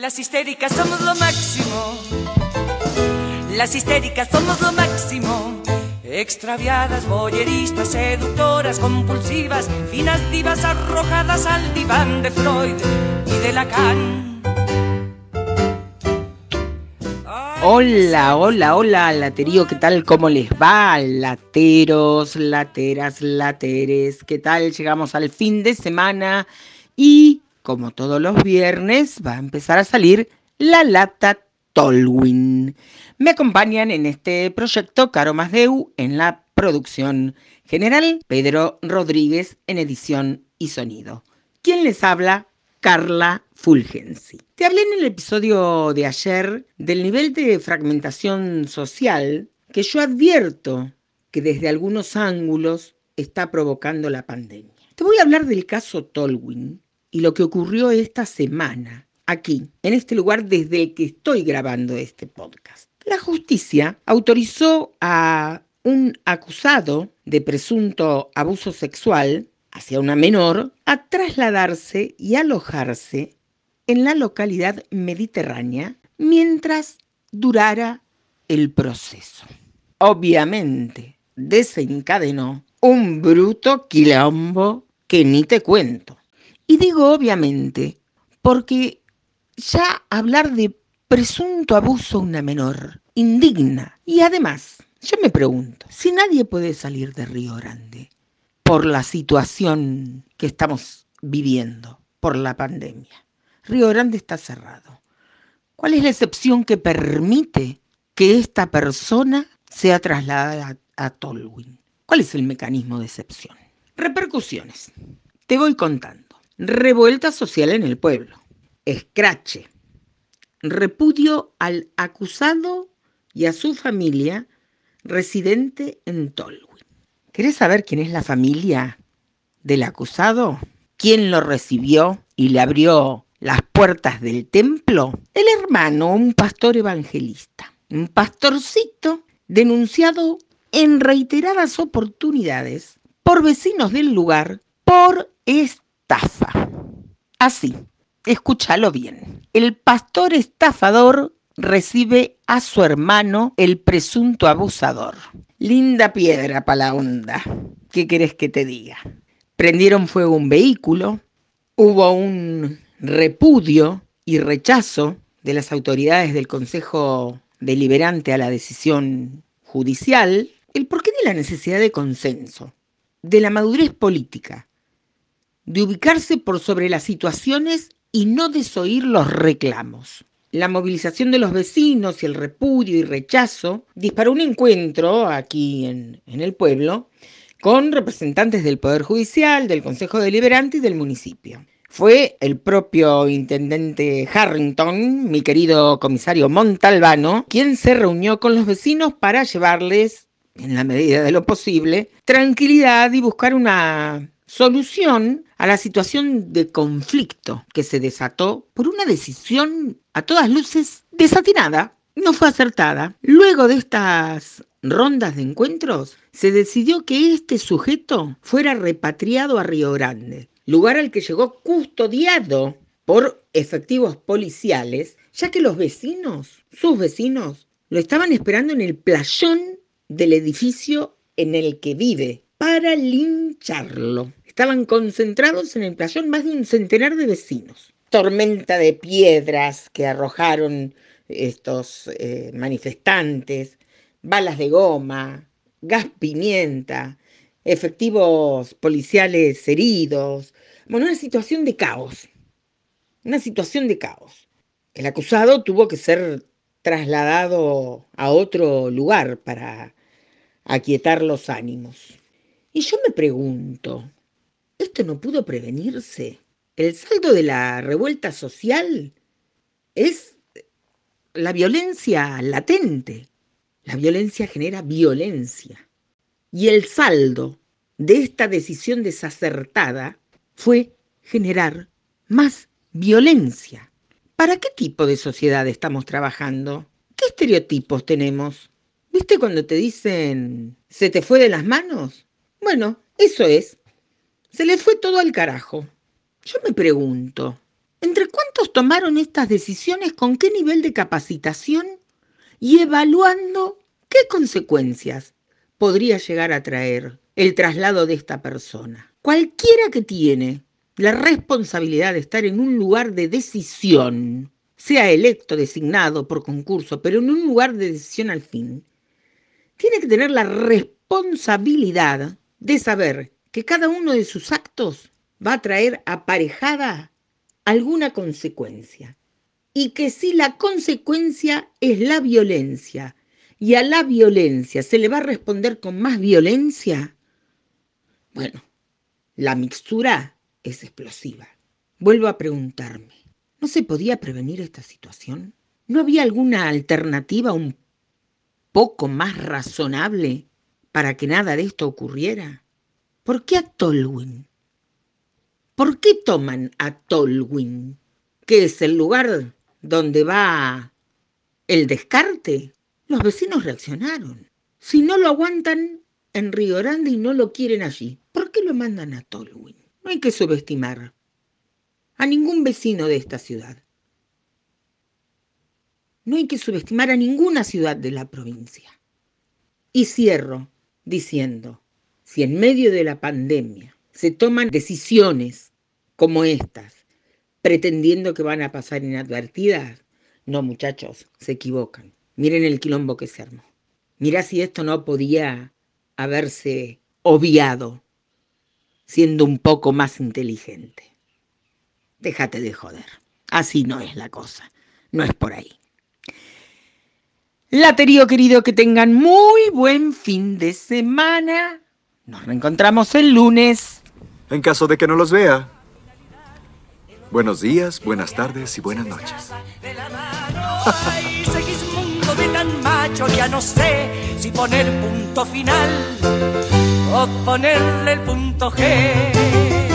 Las histéricas somos lo máximo. Las histéricas somos lo máximo. Extraviadas, boyeristas, seductoras, compulsivas, finas divas arrojadas al diván de Freud y de Lacan. Hola, hola, hola, laterío, ¿qué tal? ¿Cómo les va? Lateros, lateras, lateres, ¿qué tal? Llegamos al fin de semana y como todos los viernes, va a empezar a salir la lata Tolwin. Me acompañan en este proyecto Caro Masdeu en la producción general, Pedro Rodríguez en edición y sonido. ¿Quién les habla? Carla Fulgensi. Te hablé en el episodio de ayer del nivel de fragmentación social que yo advierto que desde algunos ángulos está provocando la pandemia. Te voy a hablar del caso Tolwin, y lo que ocurrió esta semana, aquí, en este lugar desde el que estoy grabando este podcast. La justicia autorizó a un acusado de presunto abuso sexual hacia una menor a trasladarse y alojarse en la localidad mediterránea mientras durara el proceso. Obviamente desencadenó un bruto quilombo que ni te cuento. Y digo obviamente, porque ya hablar de presunto abuso a una menor indigna. Y además, yo me pregunto, si nadie puede salir de Río Grande por la situación que estamos viviendo, por la pandemia, Río Grande está cerrado. ¿Cuál es la excepción que permite que esta persona sea trasladada a, Tolwyn? ¿Cuál es el mecanismo de excepción? Repercusiones. Te voy contando. Revuelta social en el pueblo. Escrache. Repudio al acusado y a su familia residente en Tolwyn. ¿Querés saber quién es la familia del acusado? ¿Quién lo recibió y le abrió las puertas del templo? El hermano, un pastor evangelista. Un pastorcito denunciado en reiteradas oportunidades por vecinos del lugar por este estafa. Así, escúchalo bien. El pastor estafador recibe a su hermano, el presunto abusador. Linda piedra para la onda. ¿Qué querés que te diga? Prendieron fuego un vehículo, hubo un repudio y rechazo de las autoridades del Consejo Deliberante a la decisión judicial, el porqué de la necesidad de consenso, de la madurez política, de ubicarse por sobre las situaciones y no desoír los reclamos. La movilización de los vecinos y el repudio y rechazo disparó un encuentro aquí en, el pueblo con representantes del Poder Judicial, del Consejo Deliberante y del municipio. Fue el propio intendente Harrington, mi querido comisario Montalbano, quien se reunió con los vecinos para llevarles, en la medida de lo posible, tranquilidad y buscar una solución a la situación de conflicto que se desató por una decisión a todas luces desatinada, no fue acertada. Luego de estas rondas de encuentros, se decidió que este sujeto fuera repatriado a Río Grande, lugar al que llegó custodiado por efectivos policiales, ya que los vecinos, sus vecinos, lo estaban esperando en el playón del edificio en el que vive para lincharlo. Estaban concentrados en el playón más de un centenar de vecinos. Tormenta de piedras que arrojaron estos eh, manifestantes, balas de goma, gas pimienta, efectivos policiales heridos. Bueno, una situación de caos. Una situación de caos. El acusado tuvo que ser trasladado a otro lugar para aquietar los ánimos. Y yo me pregunto, esto no pudo prevenirse. El saldo de la revuelta social es la violencia latente. La violencia genera violencia. Y el saldo de esta decisión desacertada fue generar más violencia. ¿Para qué tipo de sociedad estamos trabajando? ¿Qué estereotipos tenemos? ¿Viste cuando te dicen, se te fue de las manos? Bueno, eso es. Se le fue todo al carajo. Yo me pregunto, ¿Entre cuántos tomaron estas decisiones? ¿Con qué nivel de capacitación? Y evaluando qué consecuencias podría llegar a traer el traslado de esta persona. Cualquiera que tiene la responsabilidad de estar en un lugar de decisión, sea electo, designado por concurso, pero en un lugar de decisión al fin, tiene que tener la responsabilidad de saber que cada uno de sus actos va a traer aparejada alguna consecuencia. Y que si la consecuencia es la violencia y a la violencia se le va a responder con más violencia, bueno, la mixtura es explosiva. Vuelvo a preguntarme, ¿no se podía prevenir esta situación? ¿No había alguna alternativa un poco más razonable para que nada de esto ocurriera? ¿Por qué a Tolwyn? ¿Por qué toman a Tolwyn? ¿Que es el lugar donde va el descarte? Los vecinos reaccionaron. Si no lo aguantan en Río Grande y no lo quieren allí, ¿por qué lo mandan a Tolwyn? No hay que subestimar a ningún vecino de esta ciudad. No hay que subestimar a ninguna ciudad de la provincia. Y cierro diciendo, si en medio de la pandemia se toman decisiones como estas, pretendiendo que van a pasar inadvertidas, no muchachos, se equivocan. Miren el quilombo que se armó. Mira si esto no podía haberse obviado siendo un poco más inteligente. Déjate de joder. Así no es la cosa. No es por ahí. Laterío querido, que tengan muy buen fin de semana. Nos reencontramos el lunes. En caso de que no los vea. Buenos días, buenas tardes y buenas noches. mundo de tan macho, ya no sé si poner punto final o ponerle el punto G.